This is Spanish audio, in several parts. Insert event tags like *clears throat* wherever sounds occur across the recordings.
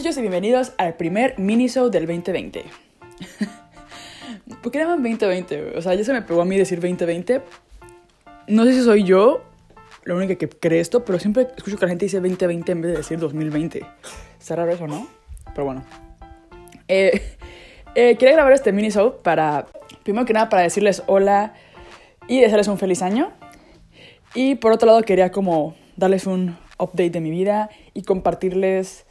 muchachos y bienvenidos al primer minisode del 2020. *laughs* ¿Por qué llaman 2020? O sea, ya se me pegó a mí decir 2020. No sé si soy yo la única que cree esto, pero siempre escucho que la gente dice 2020 en vez de decir 2020. Está raro eso, ¿no? Pero bueno. Eh, eh, quería grabar este minisode para, primero que nada, para decirles hola y desearles un feliz año. Y por otro lado, quería como darles un update de mi vida y compartirles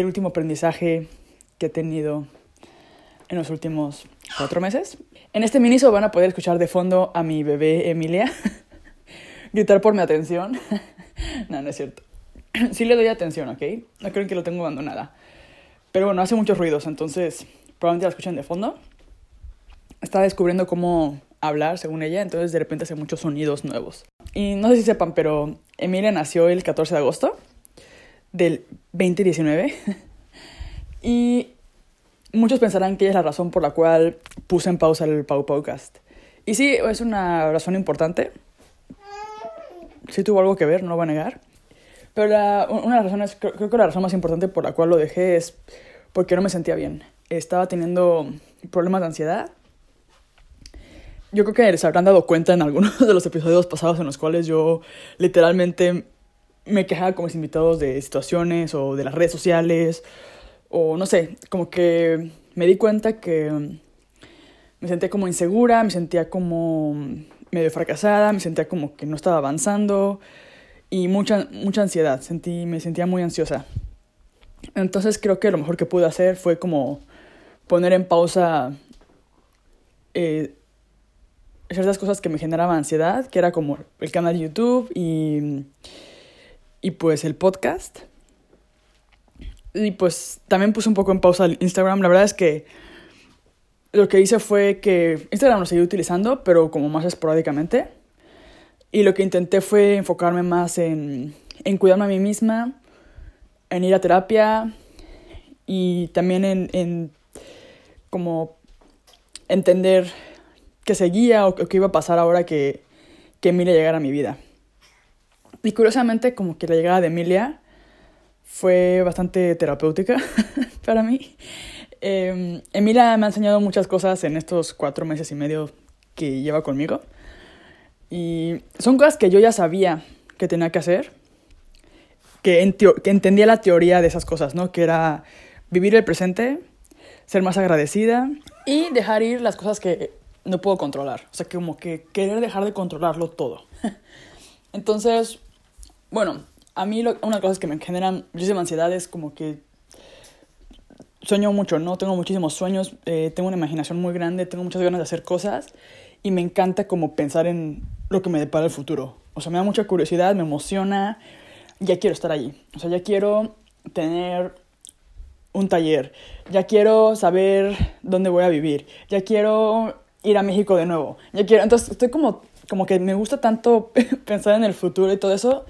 el último aprendizaje que he tenido en los últimos cuatro meses. En este miniso van a poder escuchar de fondo a mi bebé Emilia *laughs* gritar por mi atención. *laughs* no, no es cierto. sí le doy atención, ¿ok? No creen que lo tengo abandonada. Pero bueno, hace muchos ruidos, entonces probablemente la escuchen de fondo. Está descubriendo cómo hablar, según ella, entonces de repente hace muchos sonidos nuevos. Y no sé si sepan, pero Emilia nació el 14 de agosto del 2019. y muchos pensarán que es la razón por la cual puse en pausa el Pau Podcast. Y sí, es una razón importante. Sí tuvo algo que ver, no lo voy a negar. Pero una de las razones, creo, creo que la razón más importante por la cual lo dejé es porque no me sentía bien. Estaba teniendo problemas de ansiedad. Yo creo que se habrán dado cuenta en algunos *laughs* de los episodios pasados en los cuales yo literalmente me quejaba con mis invitados de situaciones o de las redes sociales o no sé, como que me di cuenta que me sentía como insegura, me sentía como medio fracasada, me sentía como que no estaba avanzando y mucha, mucha ansiedad, sentí, me sentía muy ansiosa. Entonces creo que lo mejor que pude hacer fue como poner en pausa eh, ciertas cosas que me generaban ansiedad, que era como el canal de YouTube y y pues el podcast. Y pues también puse un poco en pausa el Instagram. La verdad es que lo que hice fue que Instagram lo seguí utilizando, pero como más esporádicamente. Y lo que intenté fue enfocarme más en, en cuidarme a mí misma, en ir a terapia y también en, en como entender qué seguía o qué iba a pasar ahora que, que Emilia llegara a mi vida. Y curiosamente, como que la llegada de Emilia fue bastante terapéutica *laughs* para mí. Eh, Emilia me ha enseñado muchas cosas en estos cuatro meses y medio que lleva conmigo. Y son cosas que yo ya sabía que tenía que hacer, que, que entendía la teoría de esas cosas, ¿no? Que era vivir el presente, ser más agradecida y dejar ir las cosas que no puedo controlar. O sea, que como que querer dejar de controlarlo todo. *laughs* Entonces, bueno, a mí lo, una cosas que me generan muchísima ansiedad es como que sueño mucho, ¿no? Tengo muchísimos sueños, eh, tengo una imaginación muy grande, tengo muchas ganas de hacer cosas y me encanta como pensar en lo que me depara el futuro. O sea, me da mucha curiosidad, me emociona, ya quiero estar allí. O sea, ya quiero tener un taller, ya quiero saber dónde voy a vivir, ya quiero ir a México de nuevo, ya quiero... Entonces estoy como, como que me gusta tanto *laughs* pensar en el futuro y todo eso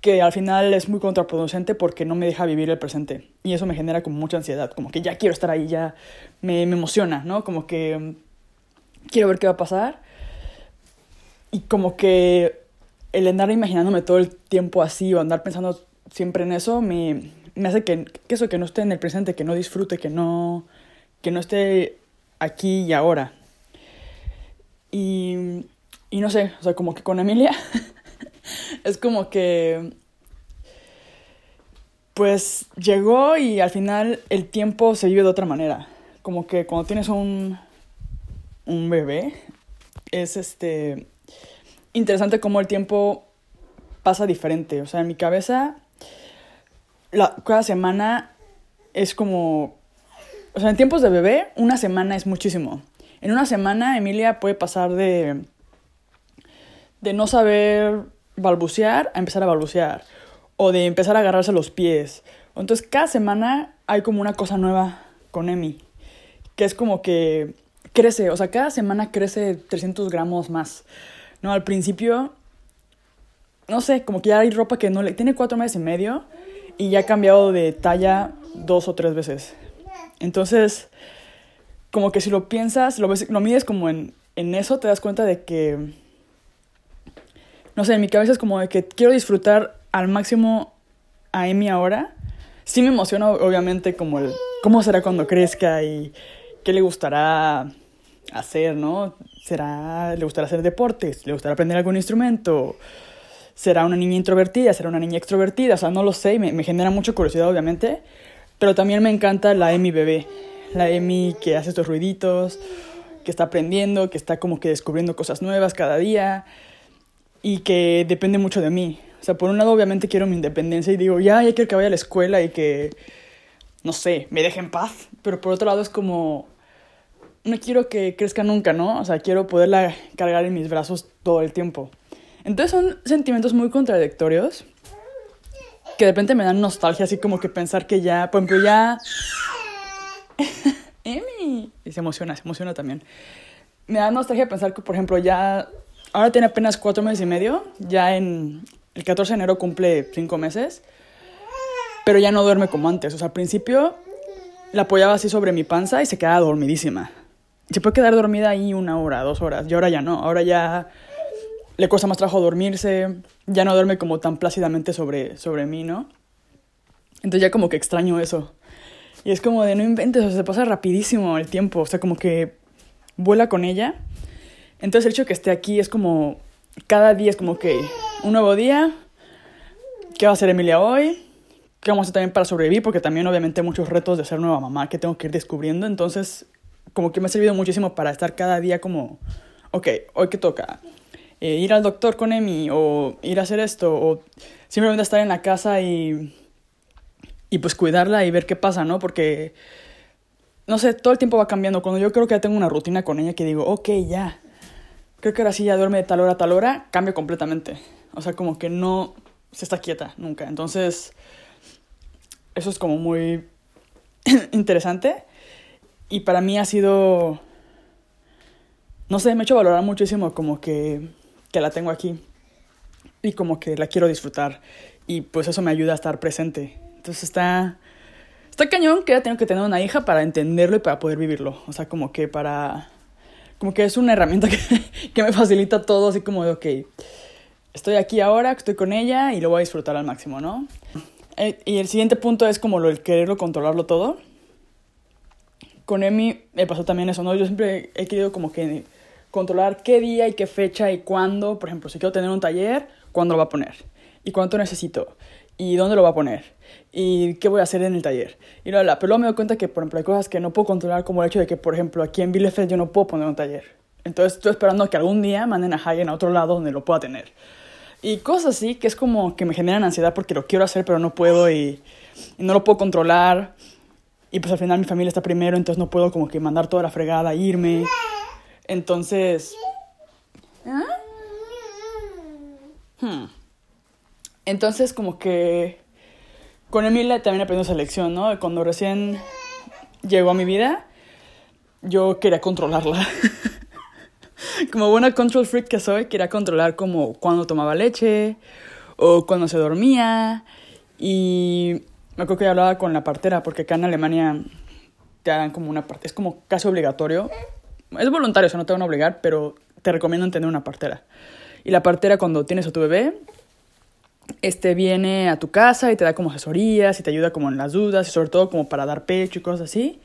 que al final es muy contraproducente porque no me deja vivir el presente. Y eso me genera como mucha ansiedad, como que ya quiero estar ahí, ya me, me emociona, ¿no? Como que mm, quiero ver qué va a pasar. Y como que el andar imaginándome todo el tiempo así o andar pensando siempre en eso me, me hace que, que, eso, que no esté en el presente, que no disfrute, que no, que no esté aquí y ahora. Y, y no sé, o sea, como que con Emilia *laughs* es como que pues llegó y al final el tiempo se vive de otra manera. Como que cuando tienes un, un bebé, es este interesante cómo el tiempo pasa diferente. O sea, en mi cabeza, la, cada semana es como... O sea, en tiempos de bebé, una semana es muchísimo. En una semana, Emilia puede pasar de... de no saber balbucear a empezar a balbucear. O de empezar a agarrarse los pies. Entonces cada semana hay como una cosa nueva con Emi. Que es como que crece. O sea, cada semana crece 300 gramos más. No, al principio... No sé, como que ya hay ropa que no le... Tiene cuatro meses y medio. Y ya ha cambiado de talla dos o tres veces. Entonces, como que si lo piensas, lo, ves, lo mides como en, en eso, te das cuenta de que no sé, en mi cabeza es como de que quiero disfrutar al máximo a Emi ahora, sí me emociona obviamente como el cómo será cuando crezca y qué le gustará hacer, ¿no? ¿Será, le gustará hacer deportes? ¿Le gustará aprender algún instrumento? ¿Será una niña introvertida? ¿Será una niña extrovertida? O sea, no lo sé, me, me genera mucha curiosidad obviamente, pero también me encanta la Emi bebé, la Emi que hace estos ruiditos, que está aprendiendo, que está como que descubriendo cosas nuevas cada día y que depende mucho de mí. O sea, por un lado obviamente quiero mi independencia y digo, ya, ya quiero que vaya a la escuela y que, no sé, me deje en paz. Pero por otro lado es como, no quiero que crezca nunca, ¿no? O sea, quiero poderla cargar en mis brazos todo el tiempo. Entonces son sentimientos muy contradictorios que de repente me dan nostalgia, así como que pensar que ya, por ejemplo, ya... *laughs* Emi. Y se emociona, se emociona también. Me da nostalgia pensar que, por ejemplo, ya... Ahora tiene apenas cuatro meses y medio, ya en el 14 de enero cumple cinco meses, pero ya no duerme como antes. O sea, al principio la apoyaba así sobre mi panza y se quedaba dormidísima. Se puede quedar dormida ahí una hora, dos horas, y ahora ya no. Ahora ya le cuesta más trabajo dormirse, ya no duerme como tan plácidamente sobre, sobre mí, ¿no? Entonces ya como que extraño eso. Y es como de no inventes, o sea, se pasa rapidísimo el tiempo, o sea, como que vuela con ella. Entonces el hecho que esté aquí es como, cada día es como que un nuevo día, ¿qué va a hacer Emilia hoy? ¿Qué vamos a hacer también para sobrevivir? Porque también obviamente muchos retos de ser nueva mamá que tengo que ir descubriendo. Entonces, como que me ha servido muchísimo para estar cada día como, ok, hoy qué toca. Eh, ir al doctor con Emi o ir a hacer esto o simplemente estar en la casa y, y pues cuidarla y ver qué pasa, ¿no? Porque, no sé, todo el tiempo va cambiando. Cuando yo creo que ya tengo una rutina con ella que digo, ok, ya, creo que ahora sí ya duerme de tal hora a tal hora, cambia completamente. O sea, como que no se está quieta nunca. Entonces, eso es como muy *clears throat* interesante. Y para mí ha sido, no sé, me ha hecho valorar muchísimo como que, que la tengo aquí. Y como que la quiero disfrutar. Y pues eso me ayuda a estar presente. Entonces está, está cañón que ya tengo que tener una hija para entenderlo y para poder vivirlo. O sea, como que para como que es una herramienta que, *laughs* que, me facilita todo, así como de, ok, estoy aquí ahora, estoy con ella y lo voy a disfrutar al máximo, ¿no? Eh, y el siguiente punto es como lo, el quererlo controlarlo todo. Con Emi me pasó también eso, ¿no? Yo siempre he querido como que controlar qué día y qué fecha y cuándo, por ejemplo, si quiero tener un taller, cuándo lo va a poner y cuánto necesito y dónde lo va a poner y qué voy a hacer en el taller. Y la, la, pero luego me doy cuenta que, por ejemplo, hay cosas que no puedo controlar, como el hecho de que, por ejemplo, aquí en Bielefeld yo no puedo poner un taller. Entonces estoy esperando que algún día manden a Hagen a otro lado donde lo pueda tener. Y cosas así que es como que me generan ansiedad porque lo quiero hacer pero no puedo y, no lo puedo controlar. Y pues al final mi familia está primero, entonces no puedo como que mandar toda la fregada, irme. Entonces... ¿Ah? Hmm. Entonces como que con Emilia también aprendí esa lección, ¿no? Cuando recién llegó a mi vida, yo quería controlarla. *laughs* como buena control freak que soy, quería controlar como cuando tomaba leche o cuando se dormía. Y me acuerdo que yo hablaba con la partera, porque acá en Alemania te dan como una parte, es como casi obligatorio. Es voluntario, o sea, no te van a obligar, pero te recomiendo tener una partera. Y la partera cuando tienes a tu bebé, este viene a tu casa y te da como asesorías y te ayuda como en las dudas y sobre todo como para dar pecho y cosas así.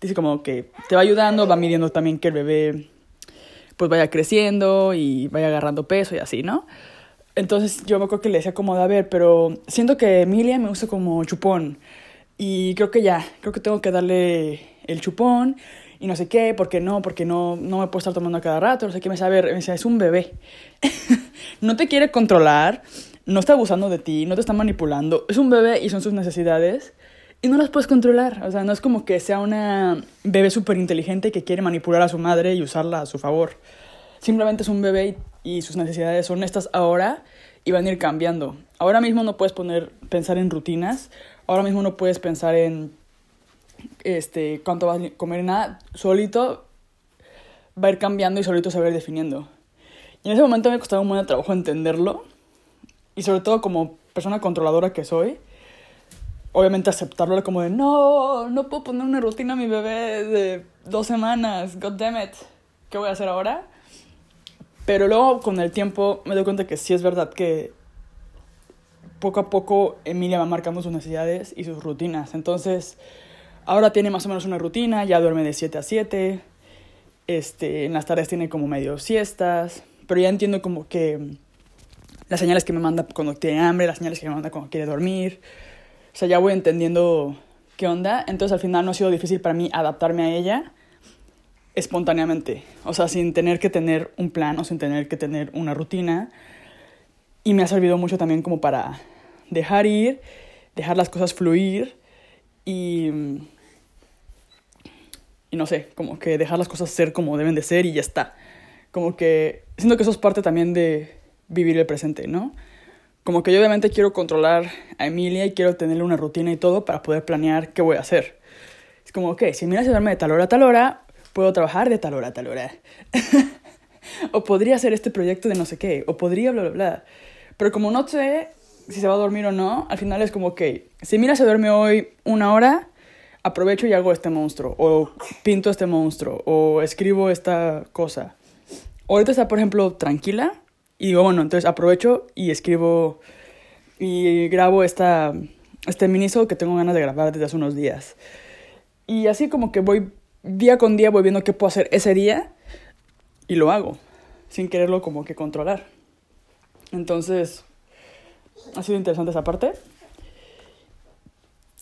Dice como que te va ayudando, va midiendo también que el bebé pues vaya creciendo y vaya agarrando peso y así, ¿no? Entonces yo me acuerdo que le decía como a ver, pero siento que Emilia me usa como chupón y creo que ya, creo que tengo que darle el chupón y no sé qué, porque no, porque no, no me puedo estar tomando a cada rato, no sé qué, me sabe, me dice, es un bebé, *laughs* no te quiere controlar, no está abusando de ti, no te está manipulando, es un bebé y son sus necesidades y no las puedes controlar. O sea, no es como que sea una bebé súper inteligente que quiere manipular a su madre y usarla a su favor. Simplemente es un bebé y, sus necesidades son estas ahora y van a ir cambiando. Ahora mismo no puedes poner, pensar en rutinas, ahora mismo no puedes pensar en este, cuánto vas a comer nada, solito va a ir cambiando y solito se va a ir definiendo. Y en ese momento me costaba un buen trabajo entenderlo, y sobre todo como persona controladora que soy, obviamente aceptarlo como de, no, no puedo poner una rutina a mi bebé de dos semanas, god damn it, ¿qué voy a hacer ahora? Pero luego con el tiempo me doy cuenta que sí es verdad que poco a poco Emilia va marcando sus necesidades y sus rutinas. Entonces, ahora tiene más o menos una rutina, ya duerme de 7 a 7, este, en las tardes tiene como medio siestas, pero ya entiendo como que las señales que me manda cuando tiene hambre, las señales que me manda cuando quiere dormir. O sea, ya voy entendiendo qué onda. Entonces al final no ha sido difícil para mí adaptarme a ella espontáneamente. O sea, sin tener que tener un plan o sin tener que tener una rutina. Y me ha servido mucho también como para dejar ir, dejar las cosas fluir y... Y no sé, como que dejar las cosas ser como deben de ser y ya está. Como que siento que eso es parte también de vivir el presente, ¿no? Como que yo obviamente quiero controlar a Emilia y quiero tenerle una rutina y todo para poder planear qué voy a hacer. Es como, ok, si Emilia se duerme de tal hora a tal hora, puedo trabajar de tal hora a tal hora. *laughs* o podría hacer este proyecto de no sé qué, o podría bla, bla, bla. Pero como no sé si se va a dormir o no, al final es como, ok, si Emilia se duerme hoy una hora, aprovecho y hago este monstruo, o pinto este monstruo, o escribo esta cosa. Ahorita está, por ejemplo, tranquila, y digo, bueno, entonces aprovecho y escribo y grabo esta, este miniso que tengo ganas de grabar desde hace unos días. Y así como que voy día con día, voy viendo qué puedo hacer ese día y lo hago, sin quererlo como que controlar. Entonces, ha sido interesante esa parte.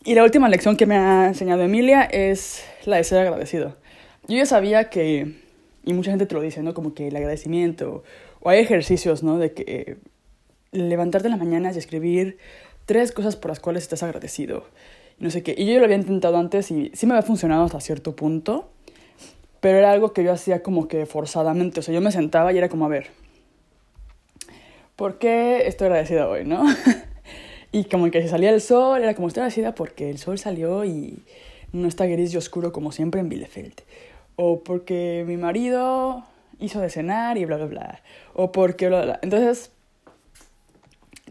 Y la última lección que me ha enseñado Emilia es la de ser agradecido. Yo ya sabía que, y mucha gente te lo dice, ¿no? Como que el agradecimiento o hay ejercicios, ¿no? De que levantarte en las mañanas y escribir tres cosas por las cuales estás agradecido. No sé qué. Y yo lo había intentado antes y sí me había funcionado hasta cierto punto. Pero era algo que yo hacía como que forzadamente. O sea, yo me sentaba y era como, a ver, ¿por qué estoy agradecida hoy, no? *laughs* y como que si salía el sol, era como, estoy agradecida porque el sol salió y no está gris y oscuro como siempre en Bielefeld. O porque mi marido hizo de cenar y bla, bla, bla. O porque bla, bla, Entonces,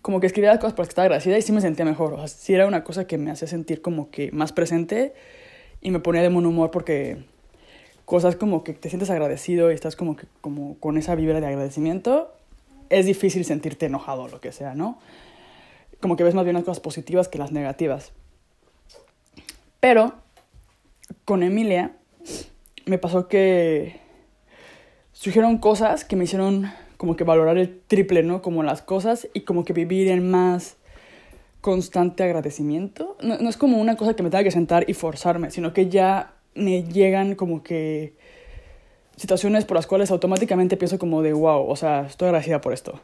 como que escribía las cosas por las que estaba agradecida y sí me sentía mejor. O sea, sí era una cosa que me hacía sentir como que más presente y me ponía de buen humor porque cosas como que te sientes agradecido y estás como que como con esa vibra de agradecimiento, es difícil sentirte enojado o lo que sea, ¿no? Como que ves más bien las cosas positivas que las negativas. Pero con Emilia me pasó que surgieron cosas que me hicieron como que valorar el triple, ¿no? Como las cosas y como que vivir en más constante agradecimiento. No, es como una cosa que me tenga que sentar y forzarme, sino que ya me llegan como que situaciones por las cuales automáticamente pienso como de wow, o sea, estoy agradecida por esto.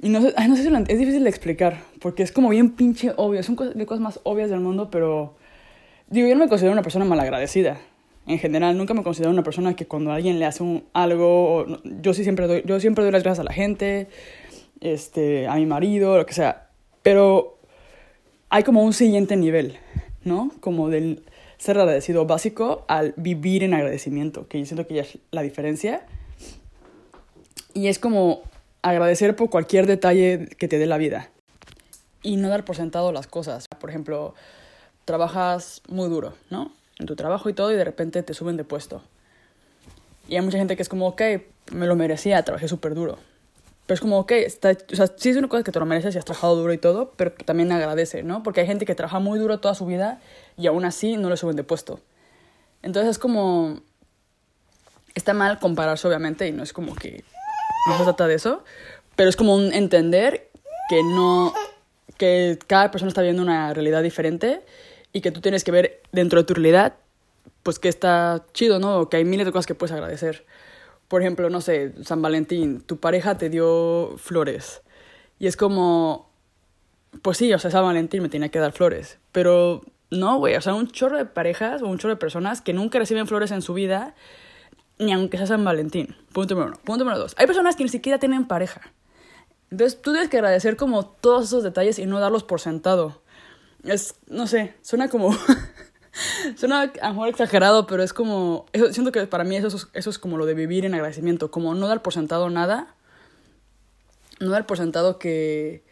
Y no sé, es difícil de explicar, porque es como bien pinche obvio, son de cosas más obvias del mundo, pero digo, yo no me considero una persona malagradecida en general. Nunca me considero una persona que cuando alguien le hace un, algo, yo sí siempre doy, yo siempre doy las gracias a la gente, este, a mi marido, lo que sea. Pero hay como un siguiente nivel, ¿no? Como del ser agradecido básico al vivir en agradecimiento, que yo siento que ya es la diferencia. Y es como agradecer por cualquier detalle que te dé la vida y no dar por sentado las cosas. Por ejemplo, trabajas muy duro, ¿no? En tu trabajo y todo y de repente te suben de puesto. Y hay mucha gente que es como, ok, me lo merecía, trabajé súper duro. Pero es como, ok, está, o sea, sí es una cosa que te lo mereces y has trabajado duro y todo, pero también agradece, ¿no? Porque hay gente que trabaja muy duro toda su vida y aún así no le suben de puesto. Entonces es como... Está mal compararse, obviamente, y no es como que... No se trata de eso, pero es como un entender que no... que cada persona está viendo una realidad diferente y que tú tienes que ver dentro de tu realidad, pues que está chido, ¿no? Que hay miles de cosas que puedes agradecer. Por ejemplo, no sé, San Valentín, tu pareja te dio flores. Y es como, pues sí, o sea, San Valentín me tenía que dar flores. Pero no, güey, o sea, un chorro de parejas o un chorro de personas que nunca reciben flores en su vida, ni aunque sea San Valentín. Punto número uno. Punto número dos. Hay personas que ni siquiera tienen pareja. Entonces tú tienes que agradecer como todos esos detalles y no darlos por sentado. Es, no sé, suena como... *laughs* suena a lo mejor exagerado, pero es como... siento que para mí eso es, eso es como lo de vivir en agradecimiento, como no dar por sentado nada, no dar por sentado que...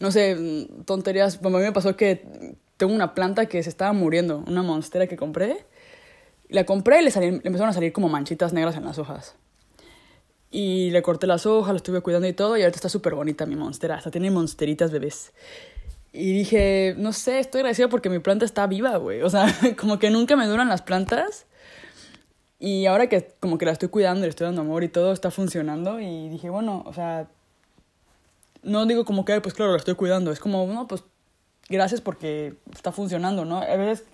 No sé, tonterías. Bueno, a mí me pasó que tengo una planta que se estaba muriendo, una monstera que compré. La compré y le, empezaron a salir como manchitas negras en las hojas. Y le corté las hojas, la estuve cuidando y todo, y ahorita está súper bonita mi monstera. Hasta tiene monsteritas bebés. Y dije, no sé, estoy agradecida porque mi planta está viva, güey. O sea, *laughs* como que nunca me duran las plantas. Y ahora que como que la estoy cuidando, le estoy dando amor y todo, está funcionando. Y dije, bueno, o sea, no digo como que, pues claro, la estoy cuidando. Es como, no, pues gracias porque está funcionando, ¿no? A veces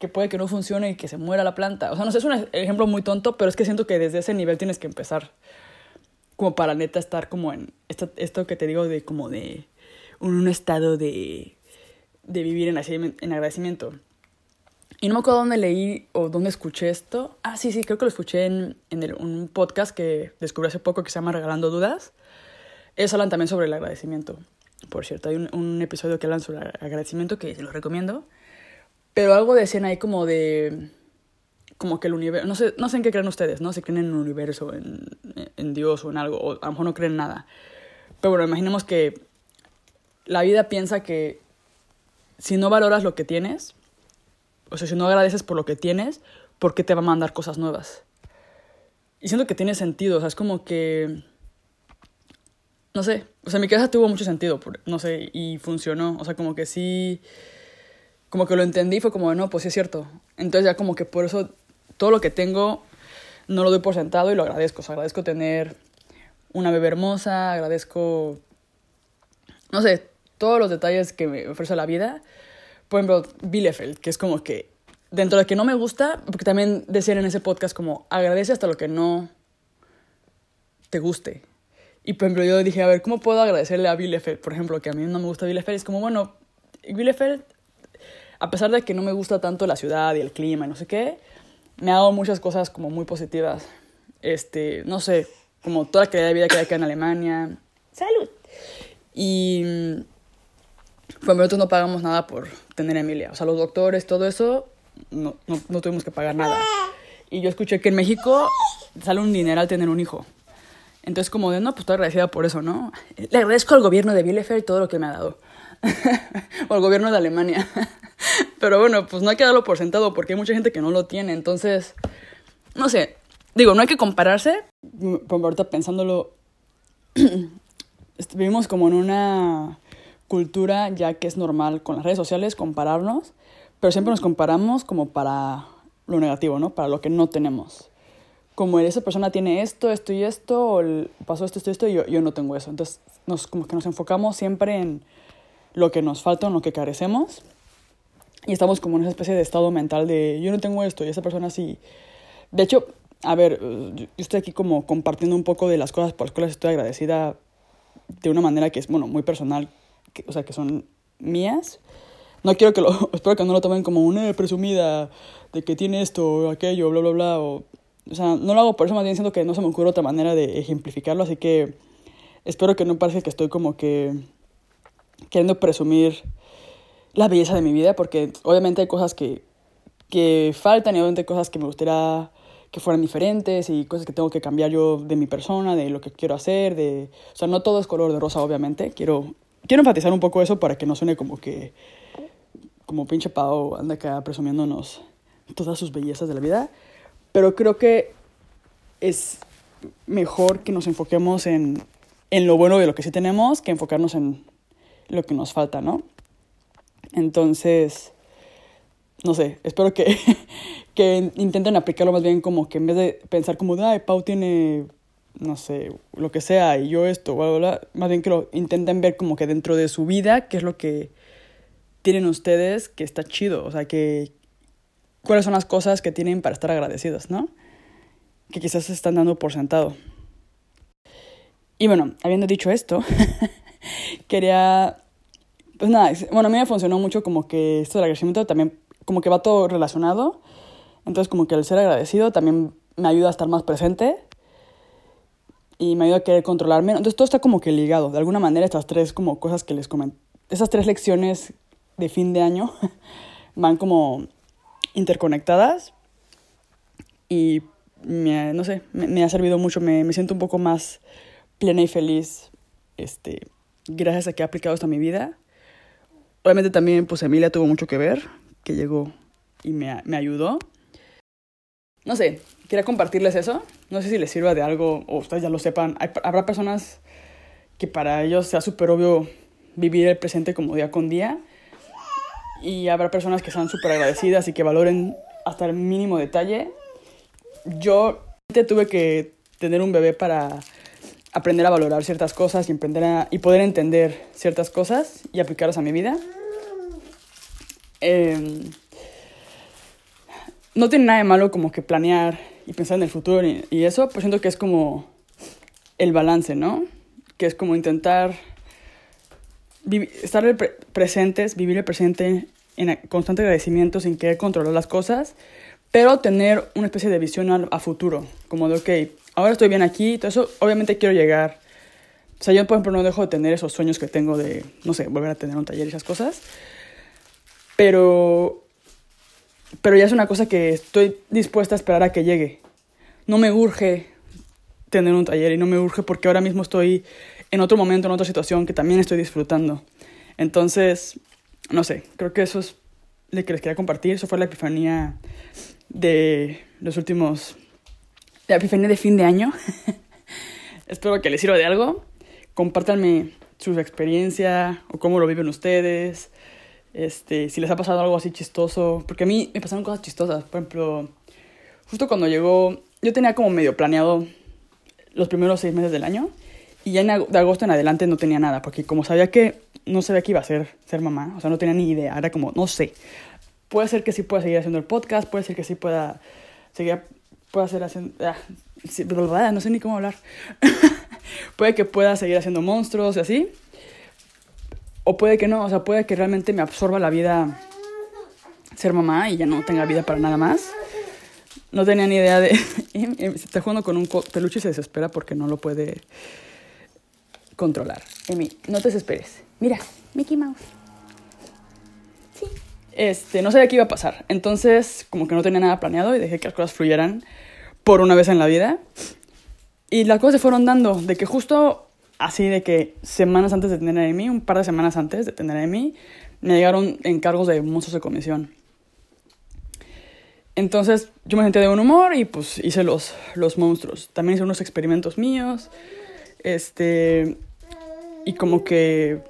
que puede que no funcione y que se muera la planta. O sea, no sé, es un ejemplo muy tonto, pero es que siento que desde ese nivel tienes que empezar. Como para neta estar como en esto, esto que te digo de como de un estado de, de vivir en, en agradecimiento. Y no me acuerdo dónde leí o dónde escuché esto. Ah, sí, sí, creo que lo escuché en, en un podcast que descubrí hace poco que se llama Regalando Dudas. Ellos hablan también sobre el agradecimiento. Por cierto, hay un, un episodio que hablan sobre el agradecimiento que se los recomiendo. Pero algo decían ahí como de. Como que el universo. No sé, no sé en qué creen ustedes, ¿no? Si creen en el universo, en, en Dios o en algo. O a lo mejor no creen nada. Pero bueno, imaginemos que la vida piensa que si no valoras lo que tienes, o sea, si no agradeces por lo que tienes, ¿por qué te va a mandar cosas nuevas? Y siento que tiene sentido, o sea, es como que. No sé, o sea, mi casa tuvo mucho sentido, no sé, y funcionó, o sea, como que sí como que lo entendí, fue como, no, pues sí es cierto. Entonces ya como que por eso todo lo que tengo no lo doy por sentado y lo agradezco. O sea, agradezco tener una bebé hermosa, agradezco, no sé, todos los detalles que me ofrece la vida. Por ejemplo, Bielefeld, que es como que dentro de que no me gusta, porque también decían en ese podcast como agradece hasta lo que no te guste. Y por ejemplo, yo dije, a ver, ¿cómo puedo agradecerle a Bielefeld? Por ejemplo, que a mí no me gusta Bielefeld. Es como, bueno, Bielefeld a pesar de que no me gusta tanto la ciudad y el clima y no sé qué, me ha dado muchas cosas como muy positivas. Este, no sé, como toda la calidad de vida que hay acá en Alemania. ¡Salud! Y pues nosotros no pagamos nada por tener a Emilia. O sea, los doctores, todo eso, no, no, tuvimos que pagar nada. Y yo escuché que en México sale un dineral tener un hijo. Entonces, como de, no, pues estoy agradecida por eso, ¿no? Le agradezco al gobierno de Bielefeld todo lo que me ha dado. *laughs* o al gobierno de Alemania. *laughs* Pero bueno, pues no hay que darlo por sentado porque hay mucha gente que no lo tiene. Entonces, no sé. Digo, no hay que compararse. Como ahorita pensándolo, *clears throat* vivimos como en una cultura ya que es normal con las redes sociales compararnos, pero siempre nos comparamos como para lo negativo, ¿no? Para lo que no tenemos. Como esa persona tiene esto, esto y esto, o pasó esto, esto y esto, y yo, yo no tengo eso. Entonces, nos, como que nos enfocamos siempre en lo que nos falta, en lo que carecemos. Y estamos como en esa especie de estado mental de yo no tengo esto y esa persona sí. De hecho, a ver, yo estoy aquí como compartiendo un poco de las cosas por las cuales estoy agradecida de una manera que es, bueno, muy personal, que, o sea, que son mías. No quiero que lo, *laughs* espero que no lo tomen como una presumida de que tiene esto aquello, bla, bla, bla. O, o sea, no lo hago por eso, más bien siento que no se me ocurre otra manera de ejemplificarlo, así que espero que no parezca que estoy como que queriendo presumir la belleza de mi vida, porque obviamente hay cosas que, que faltan y obviamente hay cosas que me gustaría que fueran diferentes y cosas que tengo que cambiar yo de mi persona, de lo que quiero hacer, de... O sea, no todo es color de rosa, obviamente. Quiero, quiero enfatizar un poco eso para que no suene como que... Como pinche Pau anda acá presumiéndonos todas sus bellezas de la vida. Pero creo que es mejor que nos enfoquemos en, en lo bueno de lo que sí tenemos que enfocarnos en lo que nos falta, ¿no? Entonces, no sé, espero que, *laughs* que intenten aplicarlo más bien como que en vez de pensar como, ay, Pau tiene, no sé, lo que sea, y yo esto, bla, bla, bla, más bien que lo intenten ver como que dentro de su vida, qué es lo que tienen ustedes que está chido, o sea, que cuáles son las cosas que tienen para estar agradecidos, ¿no? Que quizás se están dando por sentado. Y bueno, habiendo dicho esto, *laughs* quería pues nada, bueno, a mí me funcionó mucho como que esto del agradecimiento también, como que va todo relacionado. Entonces, como que el ser agradecido también me ayuda a estar más presente y me ayuda a querer controlarme. Entonces, todo está como que ligado. De alguna manera, estas tres como cosas que les comenté, esas tres lecciones de fin de año *laughs* van como interconectadas y me, no sé, me, ha servido mucho. Me, me, siento un poco más plena y feliz este, gracias a que he aplicado esto a mi vida. Obviamente también, pues Emilia tuvo mucho que ver, que llegó y me, me ayudó. No sé, quería compartirles eso. No sé si les sirva de algo o ustedes ya lo sepan. habrá personas que para ellos sea súper obvio vivir el presente como día con día. Y habrá personas que sean súper agradecidas y que valoren hasta el mínimo detalle. Yo tuve que tener un bebé para aprender a valorar ciertas cosas y, aprender y poder entender ciertas cosas y aplicarlas a mi vida. Em, no tiene nada de malo como que planear y pensar en el futuro y, eso, pues siento que es como el balance, ¿no? Que es como intentar estar presentes, vivir el presente en constante agradecimiento sin querer controlar las cosas, pero tener una especie de visión a, futuro, como de, ok, ahora estoy bien aquí, todo eso, obviamente quiero llegar. O sea, yo, por ejemplo, no dejo de tener esos sueños que tengo de, no sé, volver a tener un taller y esas cosas, pero, pero ya es una cosa que estoy dispuesta a esperar a que llegue. No me urge tener un taller y no me urge porque ahora mismo estoy en otro momento, en otra situación que también estoy disfrutando. Entonces, no sé, creo que eso es lo que les quería compartir. Eso fue la epifanía de los últimos... La epifanía de fin de año. *laughs* Espero que les sirva de algo. Compártanme su experiencia o cómo lo viven ustedes. Este, si les ha pasado algo así chistoso. Porque a mí me pasaron cosas chistosas. Por ejemplo, justo cuando llegó... Yo tenía como medio planeado los primeros seis meses del año. Y ya de agosto en adelante no tenía nada, porque como sabía que no sabía que iba a ser ser mamá, o sea, no tenía ni idea, era como, no sé. Puede ser que sí pueda seguir haciendo el podcast, puede ser que sí pueda seguir, pueda hacer haciendo, ah, no sé ni cómo hablar. *laughs* puede que pueda seguir haciendo monstruos y así. O puede que no, o sea, puede que realmente me absorba la vida ser mamá y ya no tenga vida para nada más. No tenía ni idea de... *laughs* está jugando con un peluche y se desespera porque no lo puede controlar. Emi, no te desesperes. Mira, Mickey Mouse. Sí. Este, no sabía qué iba a pasar. Entonces, como que no tenía nada planeado y dejé que las cosas fluyeran por una vez en la vida. Y las cosas se fueron dando. De que justo así, de que semanas antes de tener a Emi, un par de semanas antes de tener a Emi, me llegaron encargos de monstruos de comisión. Entonces yo me senté de buen humor y pues hice los, los monstruos. También hice unos experimentos míos. Este, y como que,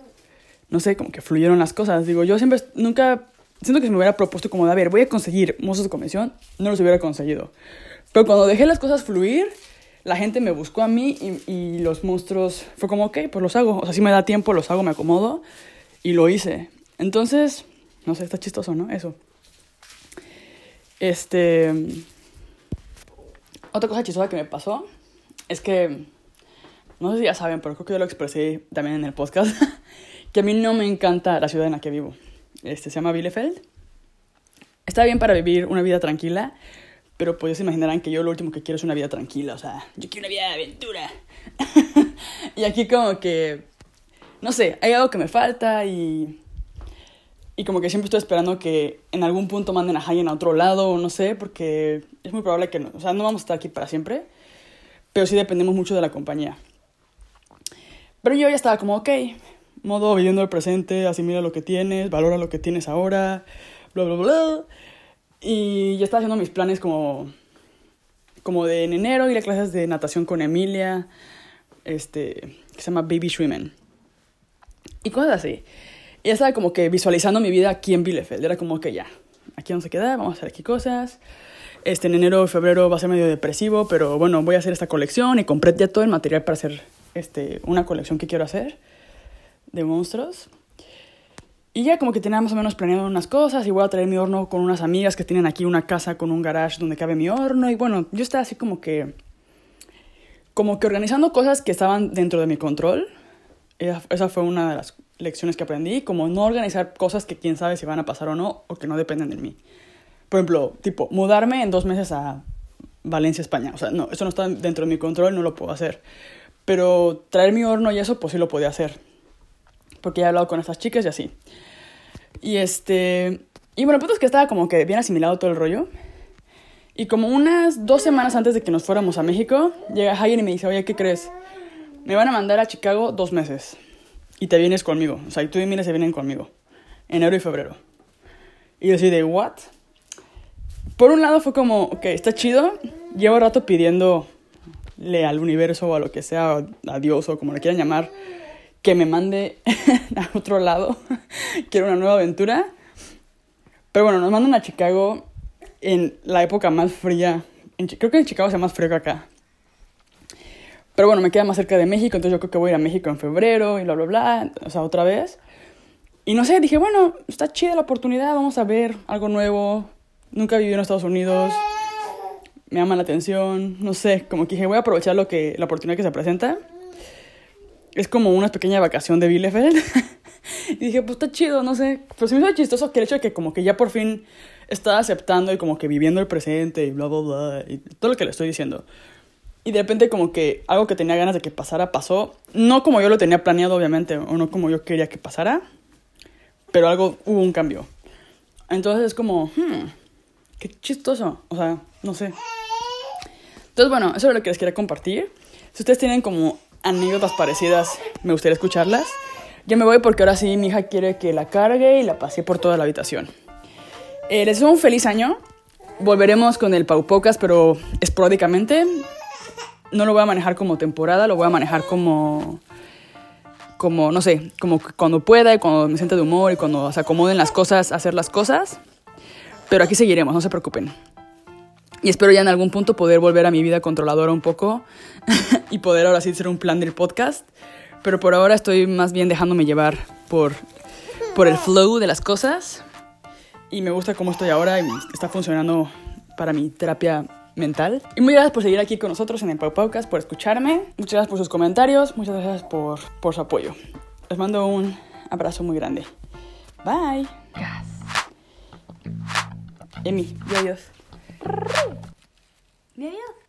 no sé, como que fluyeron las cosas. Digo, yo siempre, nunca, siento que si me hubiera propuesto como de, a ver, voy a conseguir monstruos de convención, no los hubiera conseguido. Pero cuando dejé las cosas fluir, la gente me buscó a mí y, los monstruos, fue como, ok, pues los hago. O sea, si me da tiempo, los hago, me acomodo y lo hice. Entonces, no sé, está chistoso, ¿no? Eso. Este... Otra cosa chistosa que me pasó es que no sé si ya saben, pero creo que yo lo expresé también en el podcast, *laughs* que a mí no me encanta la ciudad en la que vivo. Este, se llama Bielefeld. Está bien para vivir una vida tranquila, pero pues se imaginarán que yo lo último que quiero es una vida tranquila, o sea, yo quiero una vida de aventura. *laughs* y aquí como que, no sé, hay algo que me falta y... Y como que siempre estoy esperando que en algún punto manden a Hayen a otro lado, no sé, porque es muy probable que no, o sea, no vamos a estar aquí para siempre, pero sí dependemos mucho de la compañía. Pero yo ya estaba como, ok, modo viviendo el presente, asimila lo que tienes, valora lo que tienes ahora, bla, bla, bla. Y ya estaba haciendo mis planes como, como de en enero ir a clases de natación con Emilia, este, que se llama Baby Swimming. Y cosas así. Y ya estaba como que visualizando mi vida aquí en Bielefeld. Era como que ya, aquí vamos a quedar, vamos a hacer aquí cosas. Este, en enero o febrero va a ser medio depresivo, pero bueno, voy a hacer esta colección y compré ya todo el material para hacer este, una colección que quiero hacer de monstruos. Y ya como que tenía más o menos planeado unas cosas y voy a traer mi horno con unas amigas que tienen aquí una casa con un garage donde cabe mi horno. Y bueno, yo estaba así como que... Como que organizando cosas que estaban dentro de mi control. Esa fue una de las lecciones que aprendí. Como no organizar cosas que quién sabe si van a pasar o no o que no dependen de mí. Por ejemplo, tipo, mudarme en dos meses a Valencia, España. O sea, no, eso no está dentro de mi control, no lo puedo hacer. Pero traer mi horno y eso, pues sí lo podía hacer. Porque ya he hablado con estas chicas y así. Y este. Y bueno, pues es que estaba como que bien asimilado todo el rollo. Y como unas dos semanas antes de que nos fuéramos a México, llega Hayen y me dice: Oye, ¿qué crees? Me van a mandar a Chicago dos meses. Y te vienes conmigo. O sea, y tú y Mira se vienen conmigo. Enero y febrero. Y yo así de, ¿what? Por un lado fue como, ok, está chido. Llevo rato pidiendo pedirle al universo o a lo que sea, a Dios o como le quieran llamar, que me mande *laughs* a otro lado. *laughs* Quiero una nueva aventura. Pero bueno, nos mandan a Chicago en la época más fría. creo que en Chicago sea más frío que acá. Pero bueno, me queda más cerca de México, entonces yo creo que voy a ir a México en febrero y bla, bla, bla. O sea, otra vez. Y no sé, dije, bueno, está chida la oportunidad, vamos a ver algo nuevo. Nunca he vivido en Estados Unidos. Me llama la atención. No sé, como que dije, voy a aprovechar lo que, la oportunidad que se presenta. Es como una pequeña vacación de Bielefeld. *laughs* y dije, pues está chido, no sé. Pero sí me hizo chistoso que el hecho de que como que ya por fin estaba aceptando y como que viviendo el presente y bla, bla, bla. Y todo lo que le estoy diciendo. Y de repente como que algo que tenía ganas de que pasara pasó. No como yo lo tenía planeado, obviamente, o no como yo quería que pasara pero algo, hubo un cambio. Entonces es como, hmm, qué chistoso, o sea, no sé. Entonces, bueno, eso es lo que les quería compartir. Si ustedes tienen como anécdotas parecidas, me gustaría escucharlas. Ya me voy porque ahora sí mi hija quiere que la cargue y la pase por toda la habitación. Eh, les deseo un feliz año. Volveremos con el Pau Pocas, pero esporádicamente. No lo voy a manejar como temporada, lo voy a manejar como como, no sé, como cuando pueda y cuando me sienta de humor y cuando se acomoden las cosas, hacer las cosas. Pero aquí seguiremos, no se preocupen. Y espero ya en algún punto poder volver a mi vida controladora un poco *laughs* y poder ahora sí hacer un plan del podcast. Pero por ahora estoy más bien dejándome llevar por, por el flow de las cosas. Y me gusta cómo estoy ahora y está funcionando para mi terapia mental. Y muy gracias por seguir aquí con nosotros en el Pau Paucas, por escucharme. Muchas gracias por sus comentarios, muchas gracias por, por su apoyo. Les mando un abrazo muy grande. Bye. Emi, y adiós. Adiós.